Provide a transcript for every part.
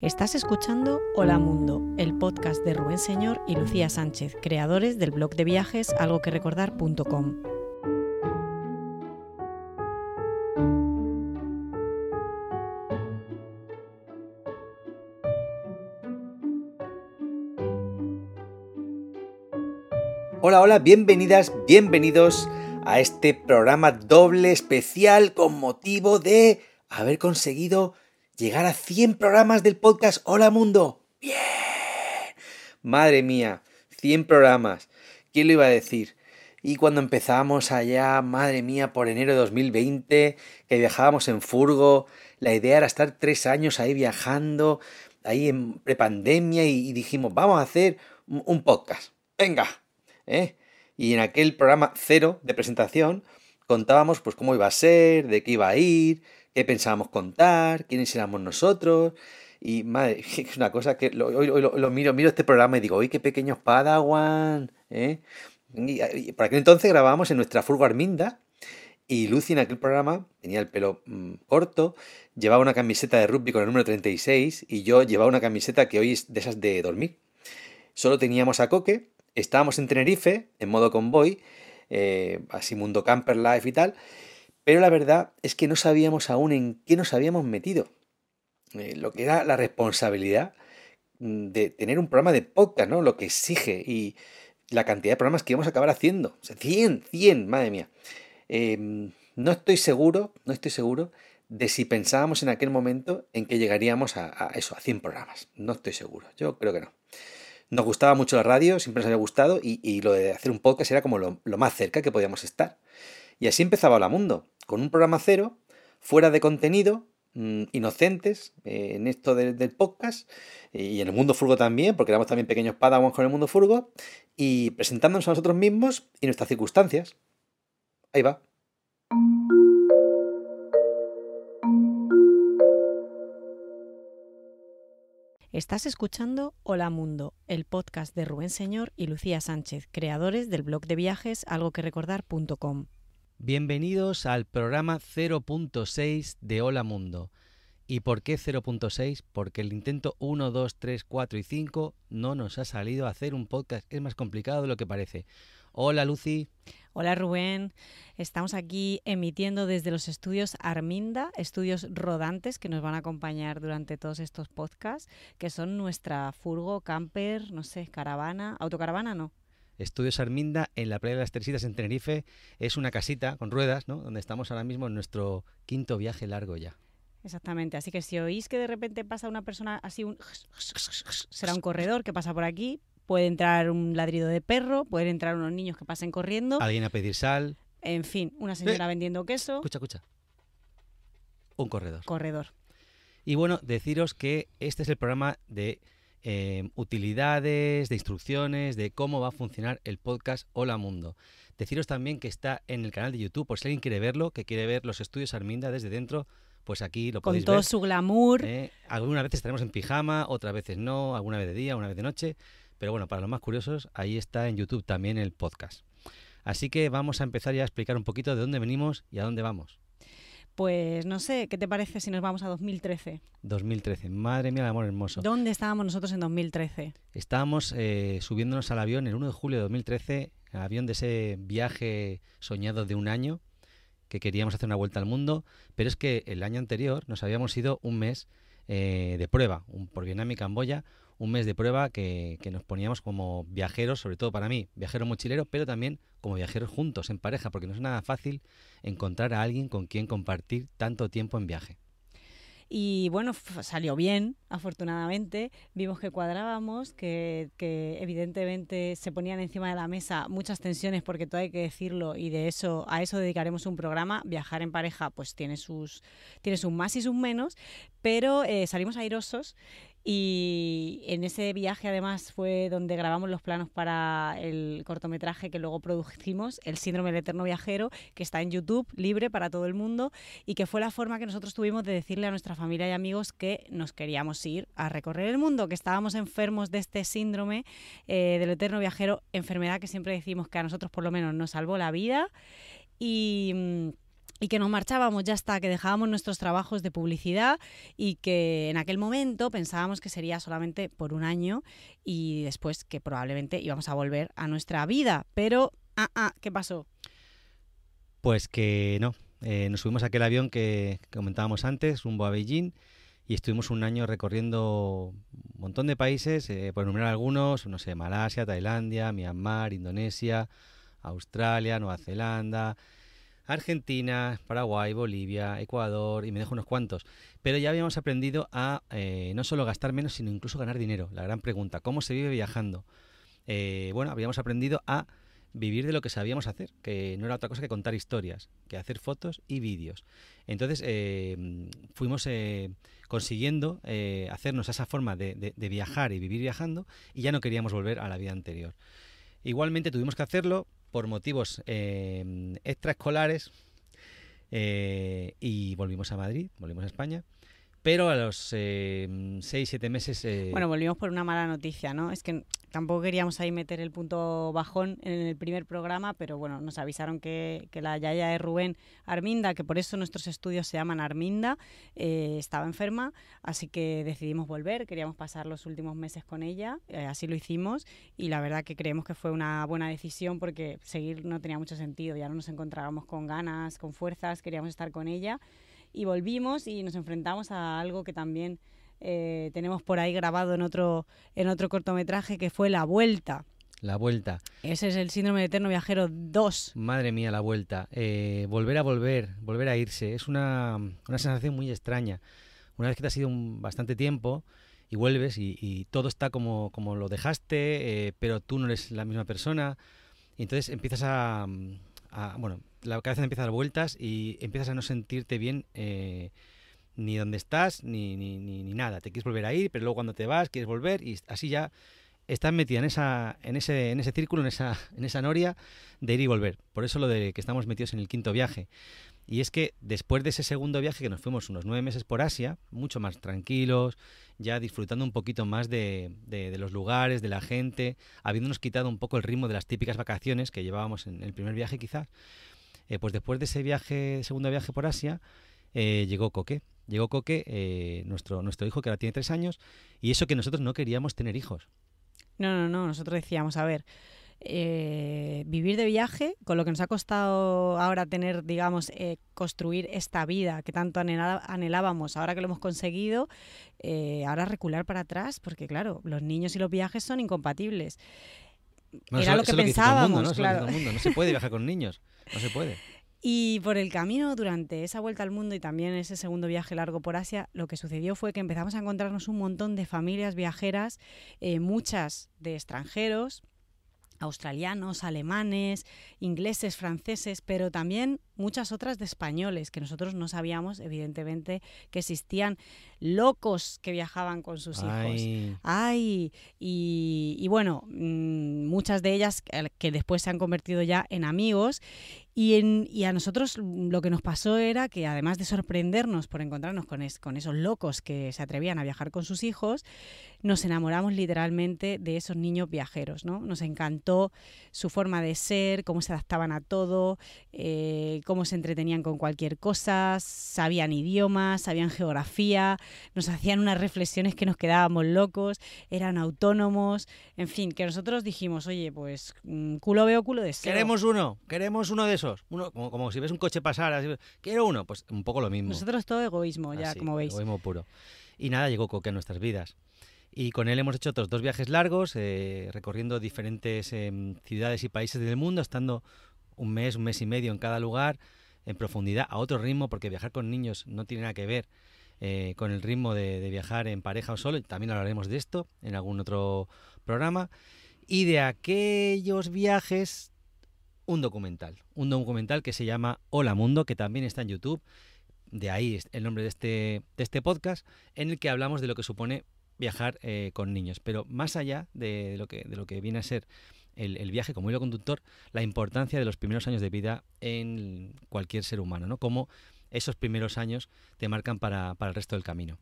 Estás escuchando Hola Mundo, el podcast de Rubén Señor y Lucía Sánchez, creadores del blog de viajes algoquerecordar.com. Hola, hola, bienvenidas, bienvenidos a este programa doble especial con motivo de haber conseguido llegar a 100 programas del podcast Hola Mundo. Bien. Madre mía, 100 programas. ¿Quién lo iba a decir? Y cuando empezamos allá, madre mía, por enero de 2020, que viajábamos en furgo, la idea era estar tres años ahí viajando, ahí en prepandemia, y, y dijimos, vamos a hacer un, un podcast. Venga, ¿eh? Y en aquel programa cero de presentación contábamos pues cómo iba a ser, de qué iba a ir, qué pensábamos contar, quiénes éramos nosotros. Y madre, es una cosa que hoy, lo, miro, miro este programa y digo, ¡uy, qué pequeños Padawan! ¿eh? Y, y por aquel entonces grabábamos en nuestra furgo Arminda y Lucy en aquel programa tenía el pelo mmm, corto, llevaba una camiseta de rugby con el número 36 y yo llevaba una camiseta que hoy es de esas de dormir. Solo teníamos a Coque, estábamos en Tenerife, en modo convoy, eh, así mundo camper life y tal, pero la verdad es que no sabíamos aún en qué nos habíamos metido. Eh, lo que era la responsabilidad mm, de tener un programa de podcast, ¿no? Lo que exige y la cantidad de programas que íbamos a acabar haciendo. O sea, 100, 100, madre mía. Eh, no estoy seguro, no estoy seguro de si pensábamos en aquel momento en que llegaríamos a, eso, a 100 programas. No estoy seguro, yo creo que no. Nos gustaba mucho la radio, siempre nos había gustado y, lo de hacer un podcast era como lo, más cerca que podíamos estar. Y así empezaba Hola Mundo, con un programa cero, fuera de contenido, mmm, inocentes eh, en esto de, del podcast y en el mundo furgo también, porque éramos también pequeños padawans con el mundo furgo, y presentándonos a nosotros mismos y nuestras circunstancias. Ahí va. Estás escuchando Hola Mundo, el podcast de Rubén Señor y Lucía Sánchez, creadores del blog de viajes algoquerecordar.com. Bienvenidos al programa 0.6 de Hola Mundo. ¿Y por qué 0.6? Porque el intento 1, 2, 3, 4 y 5 no nos ha salido a hacer un podcast. Es más complicado de lo que parece. Hola Lucy. Hola Rubén, estamos aquí emitiendo desde los estudios Arminda, estudios rodantes que nos van a acompañar durante todos estos podcasts, que son nuestra furgo, camper, no sé, caravana, autocaravana no. Estudios Arminda en la playa de las Teresitas en Tenerife es una casita con ruedas, ¿no? Donde estamos ahora mismo en nuestro quinto viaje largo ya. Exactamente, así que si oís que de repente pasa una persona así, un será un corredor que pasa por aquí, puede entrar un ladrido de perro, pueden entrar unos niños que pasen corriendo. Alguien a pedir sal. En fin, una señora Eh. vendiendo queso. Escucha, escucha. Un corredor. Corredor. Y bueno, deciros que este es el programa de eh, utilidades, de instrucciones, de cómo va a funcionar el podcast Hola Mundo. Deciros también que está en el canal de YouTube, por si alguien quiere verlo, que quiere ver los estudios Arminda desde dentro, pues aquí lo Con podéis todo ver. su glamour. Eh, algunas veces estaremos en pijama, otras veces no, alguna vez de día, una vez de noche. Pero bueno, para los más curiosos, ahí está en YouTube también el podcast. Así que vamos a empezar ya a explicar un poquito de dónde venimos y a dónde vamos. Pues no sé, ¿qué te parece si nos vamos a 2013? 2013, madre mía, el amor hermoso. ¿Dónde estábamos nosotros en 2013? Estábamos eh, subiéndonos al avión el 1 de julio de 2013, el avión de ese viaje soñado de un año, que queríamos hacer una vuelta al mundo, pero es que el año anterior nos habíamos ido un mes eh, de prueba, un, por Vietnam y Camboya, un mes de prueba que, que, nos poníamos como viajeros, sobre todo para mí, viajero mochilero, pero también como viajeros juntos, en pareja, porque no es nada fácil encontrar a alguien con quien compartir tanto tiempo en viaje. Y bueno, salió bien, afortunadamente. Vimos que cuadrábamos, que, que, evidentemente se ponían encima de la mesa muchas tensiones, porque todo hay que decirlo, y de eso, a eso dedicaremos un programa. Viajar en pareja, pues tiene sus, tiene sus más y sus menos, pero eh, salimos airosos y en ese viaje además fue donde grabamos los planos para el cortometraje que luego producimos, El síndrome del eterno viajero, que está en YouTube, libre para todo el mundo, y que fue la forma que nosotros tuvimos de decirle a nuestra familia y amigos que nos queríamos ir a recorrer el mundo, que estábamos enfermos de este síndrome eh, del eterno viajero, enfermedad que siempre decimos que a nosotros por lo menos nos salvó la vida. Y mm, y que nos marchábamos ya hasta que dejábamos nuestros trabajos de publicidad y que en aquel momento pensábamos que sería solamente por un año y después que probablemente íbamos a volver a nuestra vida. Pero, ah, ah, ¿qué pasó? Pues que no. Eh, nos subimos a aquel avión que, comentábamos antes, rumbo a Beijing, y estuvimos un año recorriendo un montón de países, eh, por enumerar algunos, no sé, Malasia, Tailandia, Myanmar, Indonesia, Australia, Nueva Zelanda, Argentina, Paraguay, Bolivia, Ecuador y me dejo unos cuantos. Pero ya habíamos aprendido a eh, no solo gastar menos, sino incluso ganar dinero. La gran pregunta, ¿cómo se vive viajando? Eh, bueno, habíamos aprendido a vivir de lo que sabíamos hacer, que no era otra cosa que contar historias, que hacer fotos y vídeos. Entonces eh, fuimos consiguiendo hacernos esa forma de, de viajar y vivir viajando y ya no queríamos volver a la vida anterior. Igualmente tuvimos que hacerlo por motivos eh, extraescolares eh, y volvimos a Madrid, volvimos a España. Pero a los eh, seis, siete meses... Eh, bueno, volvimos por una mala noticia, ¿no? Es que tampoco queríamos ahí meter el punto bajón en el primer programa, pero bueno, nos avisaron que, que la yaya de Rubén, Arminda, que por eso nuestros estudios se llaman Arminda, eh, estaba enferma, así que decidimos volver, queríamos pasar los últimos meses con ella, así lo hicimos, y la verdad que creemos que fue una buena decisión porque seguir no tenía mucho sentido, ya no nos encontrábamos con ganas, con fuerzas, queríamos estar con ella y volvimos y nos enfrentamos a algo que también eh, tenemos por ahí grabado en otro, en otro cortometraje que fue La Vuelta. La Vuelta. Ese es el síndrome de eterno viajero 2. Madre mía, la vuelta. Eh, volver a volver, volver a irse. Es una, una, sensación muy extraña. Una vez que te has ido un, bastante tiempo y vuelves y, todo está como, como lo dejaste, eh, pero tú no eres la misma persona. Y entonces empiezas a, bueno, la cabeza empieza a dar vueltas y empiezas a no sentirte bien eh, ni donde estás ni, ni, ni, nada. Te quieres volver a ir, pero luego cuando te vas quieres volver y así ya estás metida en esa en ese en ese círculo, en esa en esa noria de ir y volver. Por eso lo de que estamos metidos en el quinto viaje. Y es que después de ese segundo viaje que nos fuimos unos nueve meses por Asia, mucho más tranquilos, ya disfrutando un poquito más de, de, los lugares, de la gente, habiéndonos quitado un poco el ritmo de las típicas vacaciones que llevábamos en el primer viaje quizás, eh, pues después de ese viaje, segundo viaje por Asia, eh, llegó Coque. Llegó Coque, eh, nuestro, nuestro hijo que ahora tiene tres años, y eso que nosotros no queríamos tener hijos. No, no, no, nosotros decíamos, a ver, vivir de viaje, con lo que nos ha costado ahora tener, digamos, construir esta vida que tanto anhelábamos, ahora que lo hemos conseguido, ahora recular para atrás, porque claro, los niños y los viajes son incompatibles. Era lo que pensábamos, claro. No se puede viajar con niños. No se puede. Y por el camino, durante esa vuelta al mundo y también ese segundo viaje largo por Asia, lo que sucedió fue que empezamos a encontrarnos un montón de familias viajeras, eh, muchas de extranjeros, australianos, alemanes, ingleses, franceses, pero también muchas otras de españoles, que nosotros no sabíamos, evidentemente, que existían locos que viajaban con sus hijos. Ay, y, bueno, mm, muchas de ellas que después se han convertido ya en amigos y, a nosotros lo que nos pasó era que además de sorprendernos por encontrarnos con, con, esos locos que se atrevían a viajar con sus hijos, nos enamoramos literalmente de esos niños viajeros. ¿no? Nos encantó su forma de ser, cómo se adaptaban a todo, eh, cómo se entretenían con cualquier cosa, sabían idiomas, sabían geografía, nos hacían unas reflexiones que nos quedábamos locos, eran autónomos, en fin, que nosotros dijimos, oye, pues mm, culo veo, culo deseo. Queremos uno, queremos uno de esos uno, como, si ves un coche pasar, quiero uno, pues un poco lo mismo. Nosotros todo egoísmo, ya, como veis. Egoísmo puro. Y nada, llegó Coque a nuestras vidas. Y con él hemos hecho otros dos viajes largos, eh, recorriendo diferentes em, ciudades y países del mundo, estando un mes, un mes y medio en cada lugar, en profundidad, a otro ritmo, porque viajar con niños no tiene nada que ver eh, con el ritmo de, viajar en pareja o solo, también hablaremos de esto en algún otro programa, y de aquellos viajes, un documental, un documental que se llama Hola Mundo, que también está en YouTube, de ahí el nombre de este, de este podcast, en el que hablamos de lo que supone viajar eh, con niños, pero más allá de, lo, que, de lo que viene a ser el, viaje como hilo conductor, la importancia de los primeros años de vida en cualquier ser humano, ¿no? Cómo esos primeros años te marcan para, para el resto del camino.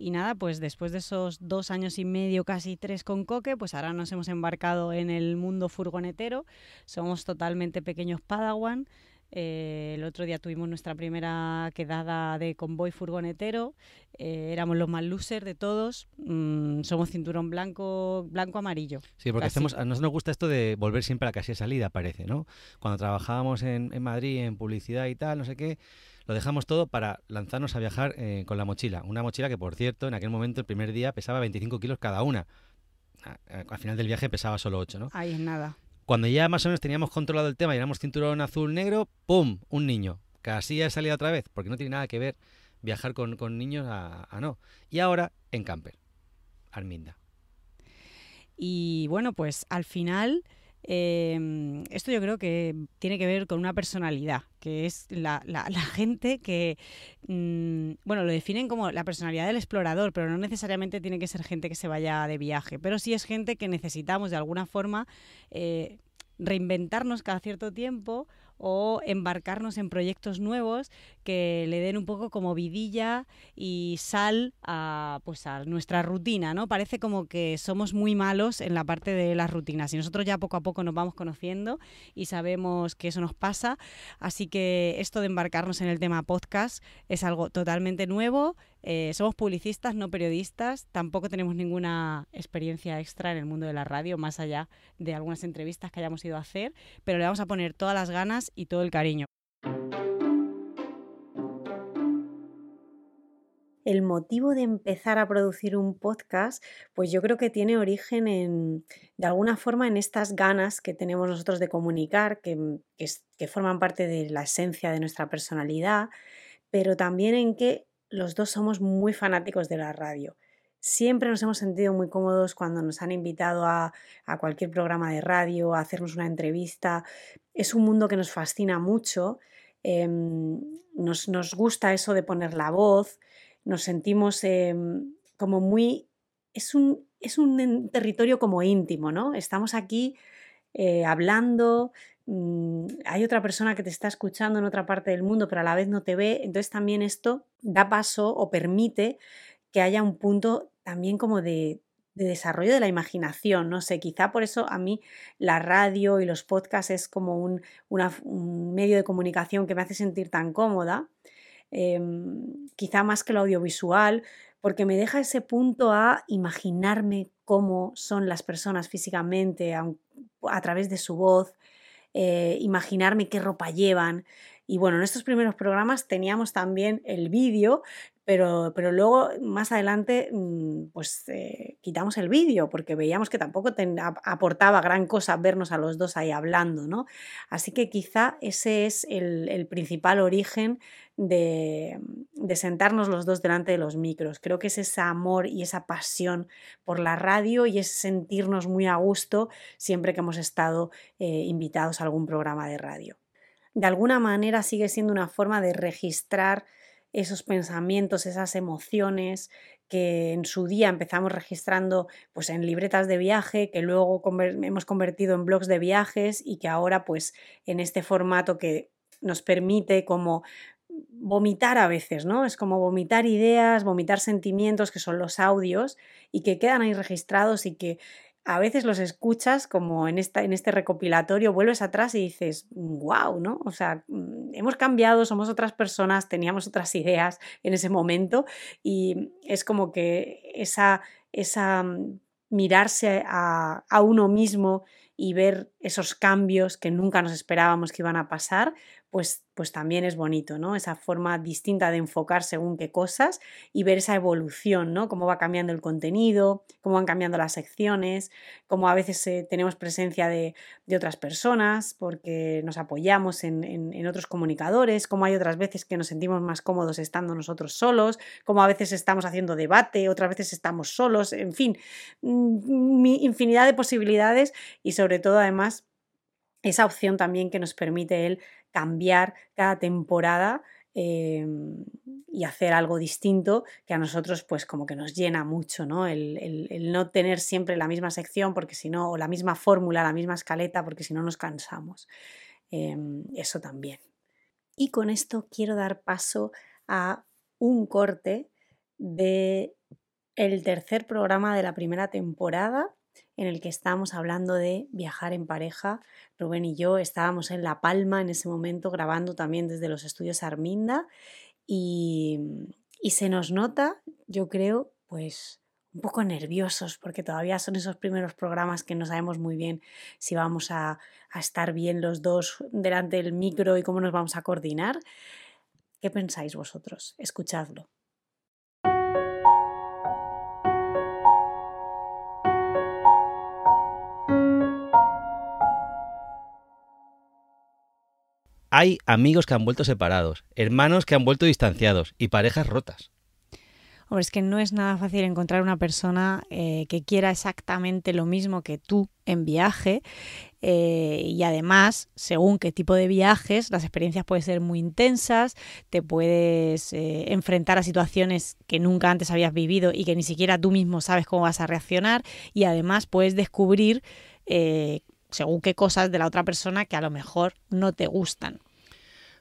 Y nada, pues después de esos dos años y medio, casi tres con Coque, pues ahora nos hemos embarcado en el mundo furgonetero. Somos totalmente pequeños Padawan. Eh, el otro día tuvimos nuestra primera quedada de convoy furgonetero. Eh, éramos los más losers de todos. Mm, somos cinturón blanco, blanco amarillo. Sí, porque hacemos, a nosotros nos gusta esto de volver siempre a la de salida, parece, ¿no? Cuando trabajábamos en, en, Madrid en publicidad y tal, no sé qué, lo dejamos todo para lanzarnos a viajar eh, con la mochila. Una mochila que, por cierto, en aquel momento, el primer día, pesaba 25 kilos cada una. Al final del viaje pesaba solo 8, ¿no? Ahí es nada. Cuando ya más o menos teníamos controlado el tema y éramos cinturón azul-negro, ¡pum! Un niño. Casi ha salido otra vez, porque no tiene nada que ver viajar con, niños a, no. Y ahora en camper, Arminda. Y bueno, pues al final, em, esto yo creo que tiene que ver con una personalidad, que es la, gente que, mm, bueno, lo definen como la personalidad del explorador, pero no necesariamente tiene que ser gente que se vaya de viaje, pero sí es gente que necesitamos de alguna forma eh, reinventarnos cada cierto tiempo o embarcarnos en proyectos nuevos que le den un poco como vidilla y sal a, pues a nuestra rutina, ¿no? Parece como que somos muy malos en la parte de las rutinas y nosotros ya poco a poco nos vamos conociendo y sabemos que eso nos pasa, así que esto de embarcarnos en el tema podcast es algo totalmente nuevo, eh, somos publicistas, no periodistas, tampoco tenemos ninguna experiencia extra en el mundo de la radio, más allá de algunas entrevistas que hayamos ido a hacer, pero le vamos a poner todas las ganas y todo el cariño. El motivo de empezar a producir un podcast, pues yo creo que tiene origen en, de alguna forma, en estas ganas que tenemos nosotros de comunicar, que, que forman parte de la esencia de nuestra personalidad, pero también en que los dos somos muy fanáticos de la radio. Siempre nos hemos sentido muy cómodos cuando nos han invitado a, cualquier programa de radio, a hacernos una entrevista. Es un mundo que nos fascina mucho. Em, nos, gusta eso de poner la voz. Nos sentimos em, como muy... Es un, es un territorio como íntimo, ¿no? Estamos aquí eh, hablando, hay otra persona que te está escuchando en otra parte del mundo, pero a la vez no te ve, entonces también esto da paso o permite que haya un punto también como de, desarrollo de la imaginación, no sé, quizá por eso a mí la radio y los podcasts es como un, medio de comunicación que me hace sentir tan cómoda, em, quizá más que lo audiovisual, porque me deja ese punto a imaginarme cómo son las personas físicamente a, través de su voz, eh, imaginarme qué ropa llevan. Y bueno, en estos primeros programas teníamos también el vídeo, pero, pero luego más adelante mm, pues eh, quitamos el vídeo porque veíamos que tampoco aportaba gran cosa vernos a los dos ahí hablando, ¿no? Así que quizá ese es el, principal origen de, de, sentarnos los dos delante de los micros. Creo que es ese amor y esa pasión por la radio y es sentirnos muy a gusto siempre que hemos estado eh, invitados a algún programa de radio. De alguna manera sigue siendo una forma de registrar esos pensamientos, esas emociones que en su día empezamos registrando pues en libretas de viaje, que luego hemos convertido en blogs de viajes y que ahora pues en este formato que nos permite como vomitar a veces, ¿no? Es como vomitar ideas, vomitar sentimientos que son los audios y que quedan ahí registrados y que a veces los escuchas como en, esta, en este recopilatorio, vuelves atrás y dices, wow, ¿no? O sea, mm, hemos cambiado, somos otras personas, teníamos otras ideas en ese momento y es como que esa, esa mm, mirarse a, uno mismo y ver esos cambios que nunca nos esperábamos que iban a pasar, pues, pues también es bonito, ¿no? Esa forma distinta de enfocar según qué cosas y ver esa evolución, ¿no? Cómo va cambiando el contenido, cómo van cambiando las secciones, cómo a veces eh, tenemos presencia de, otras personas porque nos apoyamos en, en, otros comunicadores, cómo hay otras veces que nos sentimos más cómodos estando nosotros solos, cómo a veces estamos haciendo debate, otras veces estamos solos, en fin, mm, infinidad de posibilidades y sobre todo además esa opción también que nos permite él cambiar cada temporada em, y hacer algo distinto que a nosotros pues como que nos llena mucho, ¿no? El, no tener siempre la misma sección porque si no, o la misma fórmula, la misma escaleta, porque si no nos cansamos. Em, eso también. Y con esto quiero dar paso a un corte de el tercer programa de la primera temporada en el que estábamos hablando de viajar en pareja. Rubén y yo estábamos en La Palma en ese momento grabando también desde los estudios Arminda y, y se nos nota, yo creo, pues un poco nerviosos porque todavía son esos primeros programas que no sabemos muy bien si vamos a, a estar bien los dos delante del micro y cómo nos vamos a coordinar. ¿Qué pensáis vosotros? Escuchadlo. Hay amigos que han vuelto separados, hermanos que han vuelto distanciados y parejas rotas. Hombre, es que no es nada fácil encontrar una persona eh, que quiera exactamente lo mismo que tú en viaje eh, y además, según qué tipo de viajes, las experiencias pueden ser muy intensas, te puedes eh, enfrentar a situaciones que nunca antes habías vivido y que ni siquiera tú mismo sabes cómo vas a reaccionar y además puedes descubrir según qué cosas de la otra persona que a lo mejor no te gustan.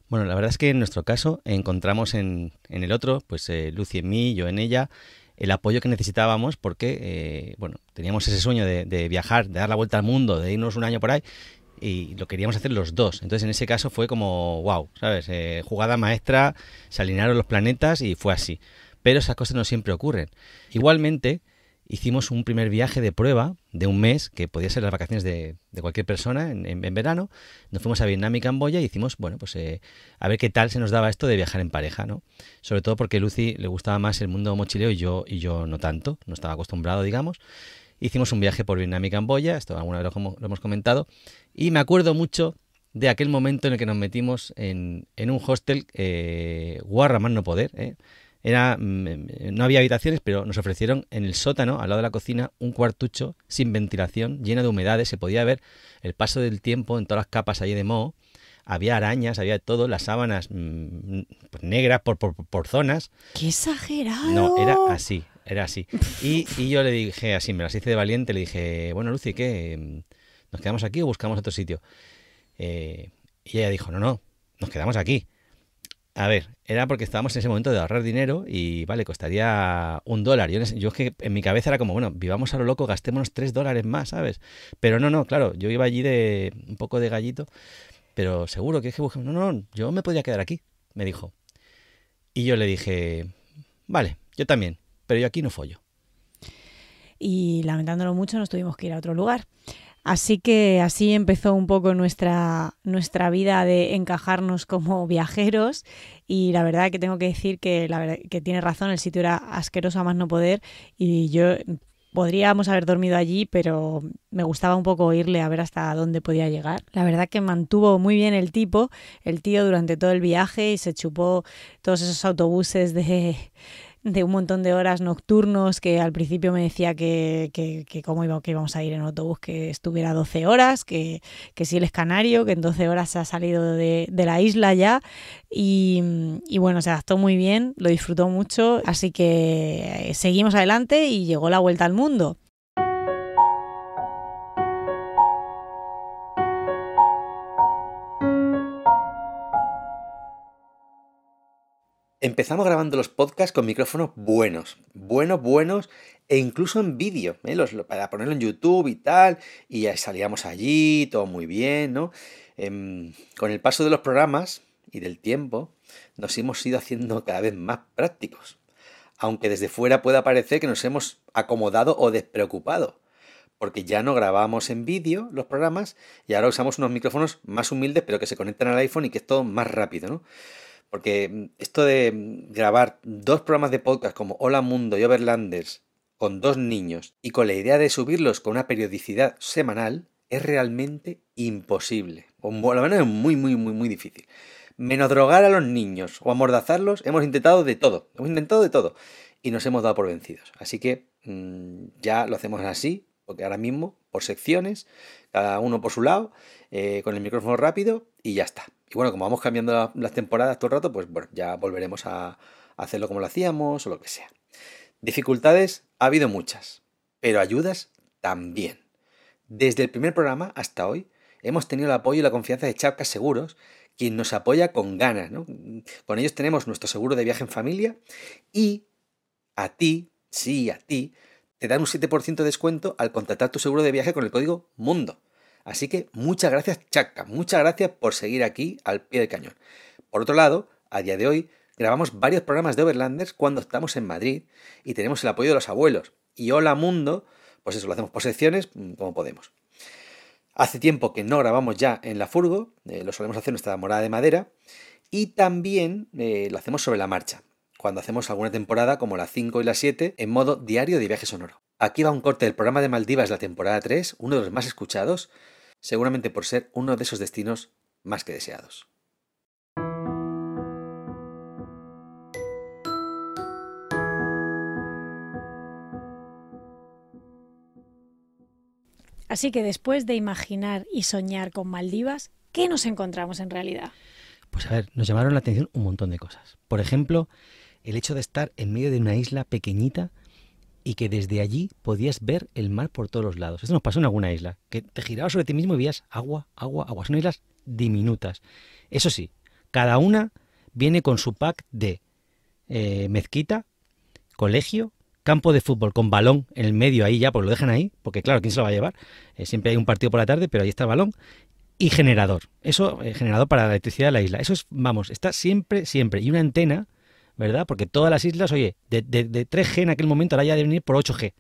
Bueno, la verdad es que en nuestro caso encontramos en, el otro, pues eh, Lucy en mí, yo en ella, el apoyo que necesitábamos porque, eh, bueno, teníamos ese sueño de, viajar, de dar la vuelta al mundo, de irnos un año por ahí y lo queríamos hacer los dos. Entonces en ese caso fue como, wow, ¿sabes? Eh, jugada maestra, se alinearon los planetas y fue así. Pero esas cosas no siempre ocurren. Igualmente, hicimos un primer viaje de prueba de un mes, que podía ser las vacaciones de, cualquier persona en, verano. Nos fuimos a Vietnam y Camboya y hicimos, bueno, pues eh, a ver qué tal se nos daba esto de viajar en pareja, ¿no? Sobre todo porque Lucy le gustaba más el mundo mochileo y yo, y yo no tanto, no estaba acostumbrado, digamos. Hicimos un viaje por Vietnam y Camboya, esto alguna vez lo, hemos comentado, y me acuerdo mucho de aquel momento en el que nos metimos en, un hostel, eh, guarra más no poder, ¿eh? Era, mm, no había habitaciones, pero nos ofrecieron en el sótano, al lado de la cocina, un cuartucho sin ventilación, lleno de humedades. Se podía ver el paso del tiempo en todas las capas allí de moho. Había arañas, había todo, las sábanas mm, pues, negras por, por, zonas. ¡Qué exagerado! No, era así, era así. Y, y, yo le dije así, me las hice de valiente, le dije, bueno, Lucy, ¿qué? ¿Nos quedamos aquí o buscamos otro sitio? Eh, y ella dijo, no, no, nos quedamos aquí. A ver, era porque estábamos en ese momento de ahorrar dinero y, vale, costaría un dólar. Yo, yo es que en mi cabeza era como, bueno, vivamos a lo loco, gastémonos tres dólares más, ¿sabes? Pero no, no, claro, yo iba allí de un poco de gallito, pero seguro que es que buscamos, no, no, yo me podría quedar aquí, me dijo. Y yo le dije, vale, yo también, pero yo aquí no follo. Y lamentándolo mucho nos tuvimos que ir a otro lugar. Así que así empezó un poco nuestra, nuestra vida de encajarnos como viajeros y la verdad que tengo que decir que, la que tiene razón, el sitio era asqueroso a más no poder y yo podríamos haber dormido allí, pero me gustaba un poco oírle a ver hasta dónde podía llegar. La verdad que mantuvo muy bien el tipo, el tío durante todo el viaje y se chupó todos esos autobuses de, de un montón de horas nocturnos que al principio me decía que, que, cómo iba, que íbamos a ir en autobús que estuviera 12 horas, que, que si él es canario, que en 12 horas se ha salido de, de la isla ya y, y, bueno, se adaptó muy bien, lo disfrutó mucho, así que seguimos adelante y llegó la vuelta al mundo. Empezamos grabando los podcasts con micrófonos buenos, buenos, buenos, e incluso en vídeo, ¿eh? para ponerlo en YouTube y tal, y ya salíamos allí, todo muy bien, ¿no? Em, con el paso de los programas y del tiempo, nos hemos ido haciendo cada vez más prácticos, aunque desde fuera pueda parecer que nos hemos acomodado o despreocupado. porque ya no grabamos en vídeo los programas y ahora usamos unos micrófonos más humildes, pero que se conectan al iPhone y que es todo más rápido, ¿no? Porque mm, esto de mm, grabar dos programas de podcast como Hola Mundo y Overlanders con dos niños y con la idea de subirlos con una periodicidad semanal es realmente imposible. O por lo menos es muy, muy, muy, muy difícil. Menos drogar a los niños o amordazarlos, hemos intentado de todo. Hemos intentado de todo. Y nos hemos dado por vencidos. Así que mm, ya lo hacemos así, porque ahora mismo, por secciones, cada uno por su lado, eh, con el micrófono rápido y ya está. Y bueno, como vamos cambiando las temporadas todo el rato, pues bueno, ya volveremos a hacerlo como lo hacíamos o lo que sea. Dificultades ha habido muchas, pero ayudas también. Desde el primer programa hasta hoy hemos tenido el apoyo y la confianza de Chapcas Seguros, quien nos apoya con ganas. Con ellos tenemos nuestro seguro de viaje en familia y a ti, sí, a ti, te dan un 7% de descuento al contratar tu seguro de viaje con el código MUNDO. Así que muchas gracias, Chaca, muchas gracias por seguir aquí al pie del cañón. Por otro lado, a día de hoy grabamos varios programas de Overlanders cuando estamos en Madrid y tenemos el apoyo de los abuelos. Y Hola Mundo, pues eso, lo hacemos por secciones mm, como podemos. Hace tiempo que no grabamos ya en la furgo, eh, lo solemos hacer en nuestra morada de madera, y también eh, lo hacemos sobre la marcha cuando hacemos alguna temporada como la 5 y la 7 en modo diario de viaje sonoro. Aquí va un corte del programa de Maldivas, la temporada 3, uno de los más escuchados, seguramente por ser uno de esos destinos más que deseados. Así que después de imaginar y soñar con Maldivas, ¿qué nos encontramos en realidad? Pues a ver, nos llamaron la atención un montón de cosas. Por ejemplo, el hecho de estar en medio de una isla pequeñita y que desde allí podías ver el mar por todos los lados. Esto nos pasó en alguna isla, que te girabas sobre ti mismo y veías agua, agua, agua. Son islas diminutas. Eso sí, cada una viene con su pack de eh, mezquita, colegio, campo de fútbol con balón en el medio ahí ya, pues lo dejan ahí, porque claro, ¿quién se lo va a llevar? Eh, siempre hay un partido por la tarde, pero ahí está el balón. Y generador. Eso, eh, generador para la electricidad de la isla. Eso es, vamos, está siempre, siempre. Y una antena ¿verdad? Porque todas las islas, oye, de, de, 3G en aquel momento ahora ya de venir por 8G.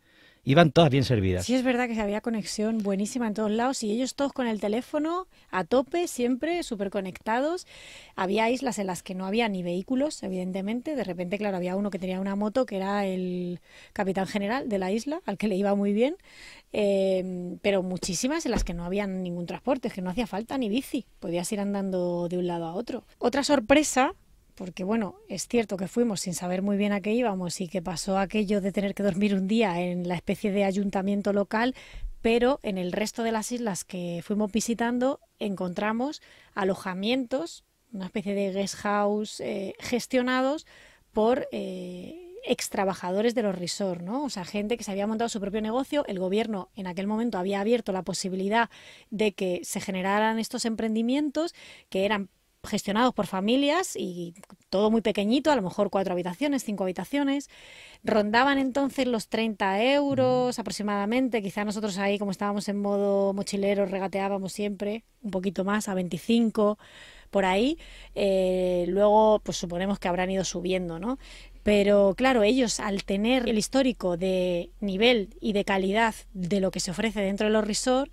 Iban todas bien servidas. Sí, es verdad que había conexión buenísima en todos lados y ellos todos con el teléfono a tope, siempre súper conectados. Había islas en las que no había ni vehículos, evidentemente. De repente, claro, había uno que tenía una moto que era el capitán general de la isla, al que le iba muy bien. Em, pero muchísimas en las que no había ningún transporte, que no hacía falta ni bici. Podías ir andando de un lado a otro. Otra sorpresa porque bueno, es cierto que fuimos sin saber muy bien a qué íbamos y que pasó aquello de tener que dormir un día en la especie de ayuntamiento local, pero en el resto de las islas que fuimos visitando encontramos alojamientos, una especie de guest house eh, gestionados por eh, ex trabajadores de los resorts, ¿no? O sea, gente que se había montado su propio negocio, el gobierno en aquel momento había abierto la posibilidad de que se generaran estos emprendimientos que eran gestionados por familias y todo muy pequeñito, a lo mejor cuatro habitaciones, cinco habitaciones. Rondaban entonces los 30 euros aproximadamente. Quizá nosotros ahí, como estábamos en modo mochilero, regateábamos siempre un poquito más, a 25 por ahí. Eh, luego, pues suponemos que habrán ido subiendo, ¿no? Pero claro, ellos al tener el histórico de nivel y de calidad de lo que se ofrece dentro de los resorts,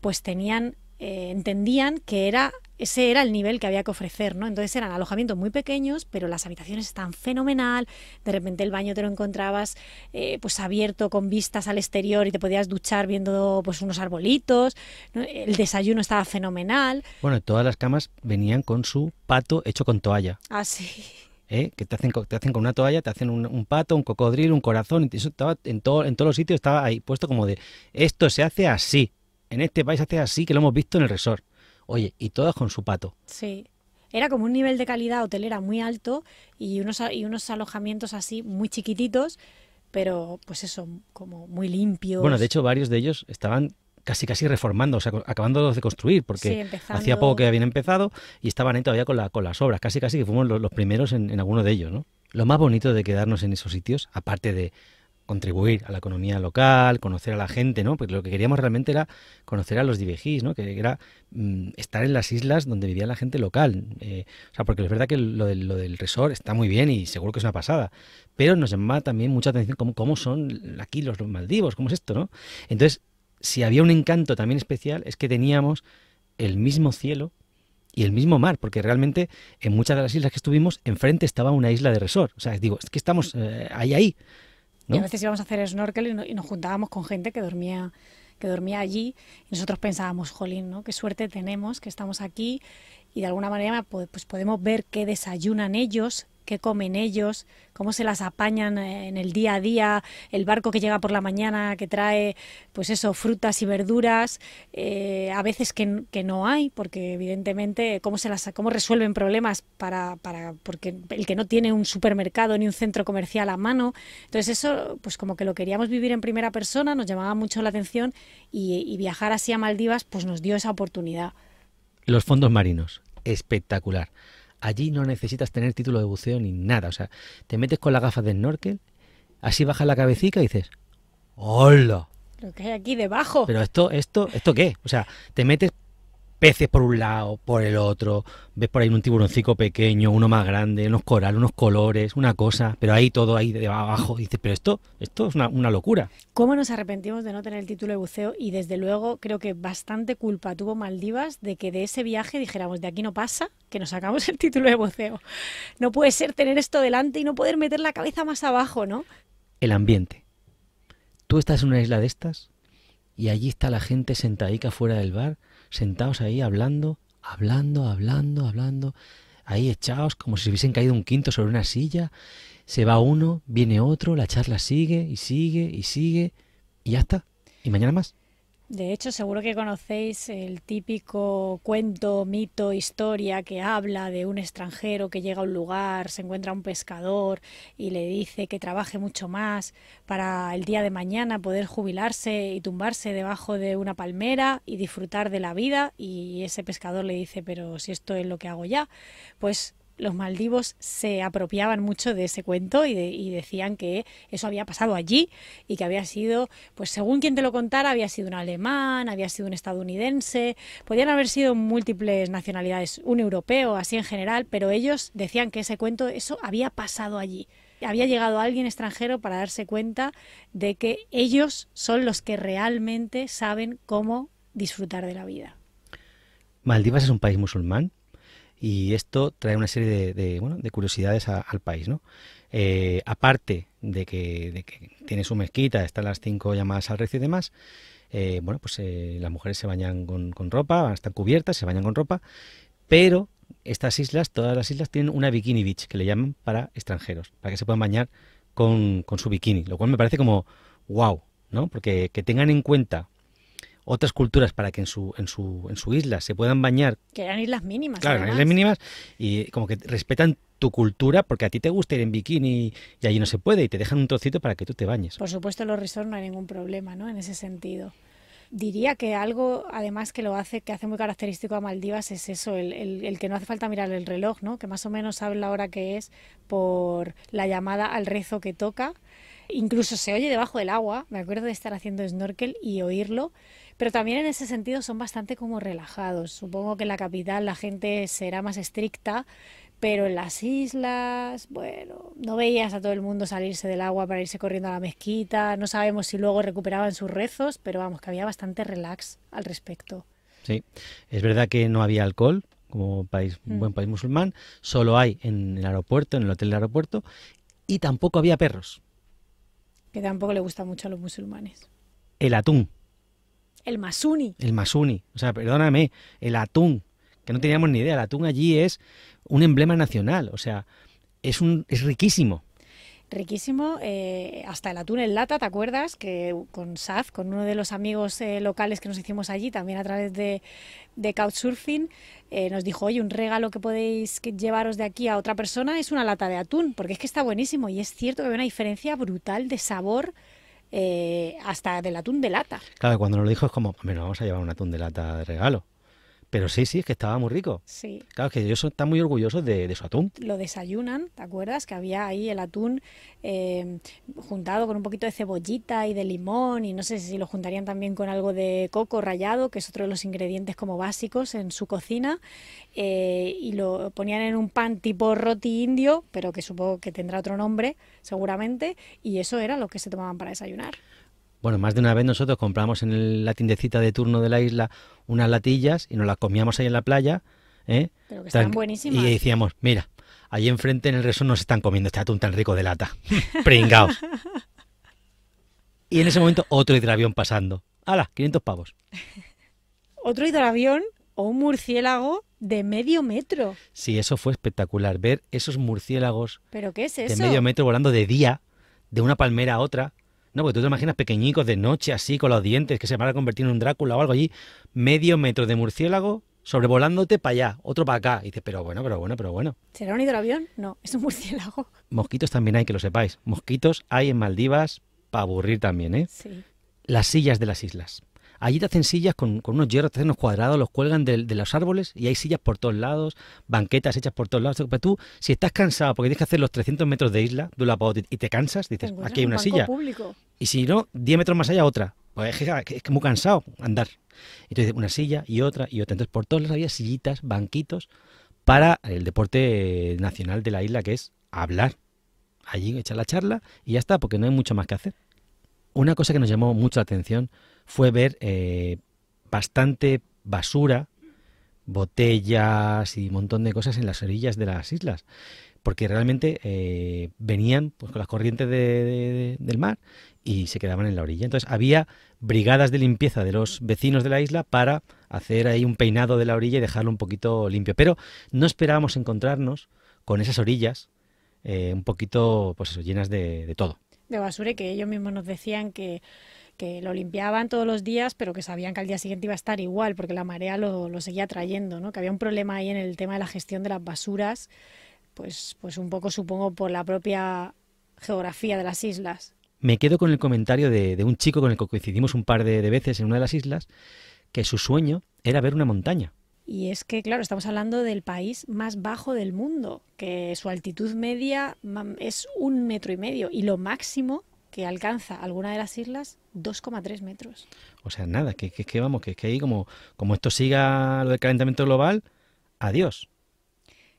pues tenían eh, entendían que era ese era el nivel que había que ofrecer, ¿no? Entonces eran alojamientos muy pequeños, pero las habitaciones están fenomenal. De repente el baño te lo encontrabas eh, pues abierto con vistas al exterior y te podías duchar viendo pues unos arbolitos. El desayuno estaba fenomenal. Bueno, todas las camas venían con su pato hecho con toalla. Ah, sí. ¿Eh? que te hacen, te hacen con una toalla, te hacen un, pato, un cocodrilo, un corazón, eso estaba en, todo, en todos los sitios estaba ahí puesto como de esto se hace así, en este país hace así, que lo hemos visto en el resort. Oye, y todas con su pato. Sí. Era como un nivel de calidad hotelera muy alto y unos, y unos alojamientos así muy chiquititos, pero pues eso, como muy limpios. Bueno, de hecho, varios de ellos estaban casi casi reformando, o sea, acabando de construir, porque hacía poco que habían empezado y estaban ahí todavía con, la, con las obras, casi casi que fuimos los, primeros en, en alguno de ellos, ¿no? Lo más bonito de quedarnos en esos sitios, aparte de contribuir a la economía local, conocer a la gente, ¿no? Porque lo que queríamos realmente era conocer a los divejís, ¿no? Que era mm, estar en las islas donde vivía la gente local. Eh, o sea, porque es verdad que lo del, resort está muy bien y seguro que es una pasada, pero nos llama también mucha atención cómo, cómo son aquí los, Maldivos, cómo es esto, ¿no? Entonces, si había un encanto también especial es que teníamos el mismo cielo y el mismo mar, porque realmente en muchas de las islas que estuvimos, enfrente estaba una isla de resort. O sea, digo, es que estamos eh, ahí, ahí. Y a veces íbamos a hacer snorkel y, nos juntábamos con gente que dormía que dormía allí y nosotros pensábamos, jolín, ¿no? Qué suerte tenemos que estamos aquí y de alguna manera pues, pues podemos ver qué desayunan ellos, qué comen ellos, cómo se las apañan eh, en el día a día, el barco que llega por la mañana que trae, pues eso, frutas y verduras, eh, a veces que, no hay, porque evidentemente cómo se las, cómo resuelven problemas para, para, porque el que no tiene un supermercado ni un centro comercial a mano, entonces eso, pues como que lo queríamos vivir en primera persona, nos llamaba mucho la atención y, y viajar así a Maldivas, pues nos dio esa oportunidad. Los fondos marinos, espectacular. Allí no necesitas tener título de buceo ni nada. O sea, te metes con las gafas de snorkel, así bajas la cabecita y dices, ¡Hola! Lo que hay aquí debajo. Pero esto, esto, ¿esto qué? O sea, te metes peces por un lado, por el otro, ves por ahí un tiburoncico pequeño, uno más grande, unos corales, unos colores, una cosa, pero ahí todo ahí de abajo, y dices, pero esto, esto es una, una, locura. ¿Cómo nos arrepentimos de no tener el título de buceo? Y desde luego creo que bastante culpa tuvo Maldivas de que de ese viaje dijéramos, de aquí no pasa, que nos sacamos el título de buceo. No puede ser tener esto delante y no poder meter la cabeza más abajo, ¿no? El ambiente. Tú estás en una isla de estas y allí está la gente sentadica fuera del bar sentados ahí hablando, hablando, hablando, hablando, ahí echados como si se hubiesen caído un quinto sobre una silla. Se va uno, viene otro, la charla sigue y sigue y sigue y ya está. Y mañana más. De hecho, seguro que conocéis el típico cuento, mito, historia que habla de un extranjero que llega a un lugar, se encuentra un pescador y le dice que trabaje mucho más para el día de mañana poder jubilarse y tumbarse debajo de una palmera y disfrutar de la vida. Y ese pescador le dice, pero si esto es lo que hago ya, pues los maldivos se apropiaban mucho de ese cuento y, decían que eso había pasado allí y que había sido, pues según quien te lo contara, había sido un alemán, había sido un estadounidense, podían haber sido múltiples nacionalidades, un europeo, así en general, pero ellos decían que ese cuento, eso había pasado allí. Había llegado alguien extranjero para darse cuenta de que ellos son los que realmente saben cómo disfrutar de la vida. Maldivas es un país musulmán, y esto trae una serie de, bueno, de curiosidades al país. ¿no? Eh, aparte de que, de que, tiene su mezquita, están las cinco llamadas al recio y demás, eh, bueno, pues eh, las mujeres se bañan con, con ropa, están cubiertas, se bañan con ropa, pero estas islas, todas las islas tienen una bikini beach, que le llaman para extranjeros, para que se puedan bañar con, con su bikini, lo cual me parece como wow, ¿no? Porque que tengan en cuenta otras culturas para que en su, en su, en su isla se puedan bañar. Que eran islas mínimas. Claro, eran islas mínimas y como que respetan tu cultura porque a ti te gusta ir en bikini y allí no se puede y te dejan un trocito para que tú te bañes. Por supuesto, en los resorts no hay ningún problema, ¿no? En ese sentido. Diría que algo, además, que lo hace, que hace muy característico a Maldivas es eso, el, el, el, que no hace falta mirar el reloj, ¿no? Que más o menos sabe la hora que es por la llamada al rezo que toca. Incluso se oye debajo del agua. Me acuerdo de estar haciendo snorkel y oírlo pero también en ese sentido son bastante como relajados. Supongo que en la capital la gente será más estricta, pero en las islas, bueno, no veías a todo el mundo salirse del agua para irse corriendo a la mezquita, no sabemos si luego recuperaban sus rezos, pero vamos, que había bastante relax al respecto. Sí, es verdad que no había alcohol, como país, un buen mm. país musulmán, solo hay en el aeropuerto, en el hotel del aeropuerto, y tampoco había perros. Que tampoco le gusta mucho a los musulmanes. El atún. El masuni. El masuni. O sea, perdóname, el atún, que no teníamos ni idea. El atún allí es un emblema nacional. O sea, es, un, es riquísimo riquísimo, eh, hasta el atún en lata, ¿te acuerdas? Que con Saz, con uno de los amigos eh, locales que nos hicimos allí, también a través de, de Couchsurfing, eh, nos dijo, oye, un regalo que podéis llevaros de aquí a otra persona es una lata de atún, porque es que está buenísimo y es cierto que hay una diferencia brutal de sabor eh, hasta del atún de lata. Claro, cuando nos lo dijo es como, bueno, vamos a llevar un atún de lata de regalo. Pero sí, sí, es que estaba muy rico. Sí. Claro, es que ellos están muy orgullosos de, su atún. Lo desayunan, ¿te acuerdas? Que había ahí el atún eh, juntado con un poquito de cebollita y de limón y no sé si lo juntarían también con algo de coco rallado, que es otro de los ingredientes como básicos en su cocina. Eh, y lo ponían en un pan tipo roti indio, pero que supongo que tendrá otro nombre seguramente, y eso era lo que se tomaban para desayunar. Bueno, más de una vez nosotros compramos en el- la tiendecita de turno de la isla unas latillas y nos las comíamos ahí en la playa. ¿eh? Pero que Tranqui- buenísimas. Y decíamos, mira, ahí enfrente en el resort nos están comiendo este atún tan rico de lata. Pringaos. y en ese momento otro hidroavión pasando. ¡Hala! 500 pavos. Otro hidroavión o un murciélago de medio metro. Sí, eso fue espectacular. Ver esos murciélagos ¿Pero qué es de medio metro volando de día, de una palmera a otra. No, porque tú te imaginas pequeñicos de noche así, con los dientes, que se van a convertir en un Drácula o algo allí. Medio metro de murciélago sobrevolándote para allá, otro para acá. Y dices, pero bueno, pero bueno, pero bueno. ¿Será un hidroavión? No, es un murciélago. Mosquitos también hay, que lo sepáis. Mosquitos hay en Maldivas para aburrir también, ¿eh? Sí. Las sillas de las islas. Allí te hacen sillas con, con unos hierros, te hacen unos cuadrados, los cuelgan de, de los árboles y hay sillas por todos lados, banquetas hechas por todos lados. Pero tú, si estás cansado porque tienes que hacer los 300 metros de isla de un lado y te cansas, dices, aquí hay un una silla. público. Y si no, 10 metros más allá otra. Pues es que, es muy cansado andar. Entonces, una silla y otra y otra. Entonces, por todos lados había sillitas, banquitos para el deporte nacional de la isla, que es hablar. Allí echar la charla y ya está, porque no hay mucho más que hacer. Una cosa que nos llamó mucho la atención fue ver eh, bastante basura, botellas y un montón de cosas en las orillas de las islas. Porque realmente eh, venían pues, con las corrientes de- de- de- del mar y se quedaban en la orilla. Entonces había brigadas de limpieza de los vecinos de la isla para hacer ahí un peinado de la orilla y dejarlo un poquito limpio. Pero no esperábamos encontrarnos con esas orillas eh, un poquito pues eso, llenas de, de todo. de basura que ellos mismos nos decían que, que lo limpiaban todos los días, pero que sabían que al día siguiente iba a estar igual, porque la marea lo, lo seguía trayendo, ¿no? Que había un problema ahí en el tema de la gestión de las basuras, pues, pues un poco supongo por la propia geografía de las islas. Me quedo con el comentario de, de un chico con el que coincidimos un par de, de veces en una de las islas, que su sueño era ver una montaña. Y es que, claro, estamos hablando del país más bajo del mundo, que su altitud media mam, es un metro y medio y lo máximo que alcanza alguna de las islas, 2,3 metros. O sea, nada, que, que, que vamos, que, que ahí como, como esto siga lo del calentamiento global, adiós.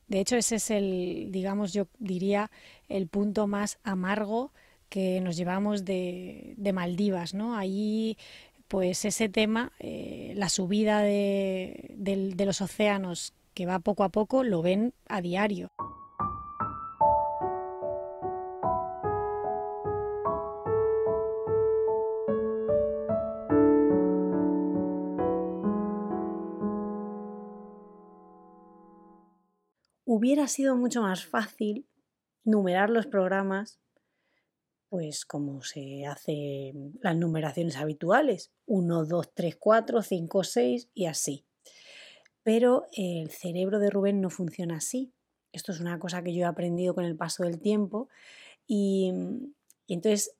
De hecho, ese es el, digamos, yo diría, el punto más amargo que nos llevamos de, de Maldivas, ¿no? Allí, pues ese tema, eh, la subida de los océanos que va poco a poco, lo ven a diario. Hubiera sido mucho más fácil numerar los programas, pues como se hace las numeraciones habituales, 1, 2, 3, 4, 5, 6 y así. Pero el cerebro de Rubén no funciona así. Esto es una cosa que yo he aprendido con el paso del tiempo y, y entonces